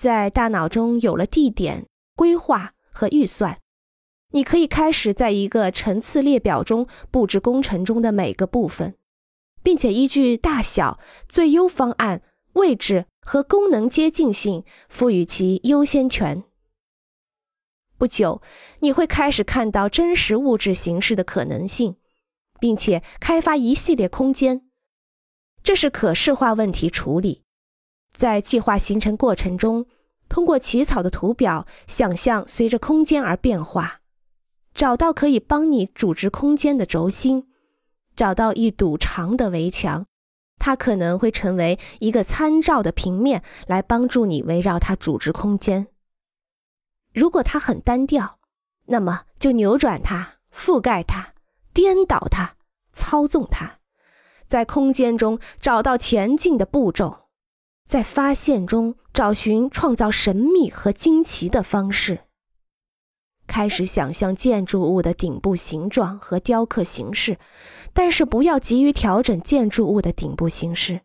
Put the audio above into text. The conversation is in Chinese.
在大脑中有了地点、规划和预算，你可以开始在一个层次列表中布置工程中的每个部分，并且依据大小、最优方案、位置和功能接近性赋予其优先权。不久，你会开始看到真实物质形式的可能性，并且开发一系列空间。这是可视化问题处理。在计划形成过程中，通过起草的图表，想象随着空间而变化，找到可以帮你组织空间的轴心，找到一堵长的围墙，它可能会成为一个参照的平面，来帮助你围绕它组织空间。如果它很单调，那么就扭转它、覆盖它、颠倒它、操纵它，在空间中找到前进的步骤。在发现中找寻创造神秘和惊奇的方式。开始想象建筑物的顶部形状和雕刻形式，但是不要急于调整建筑物的顶部形式。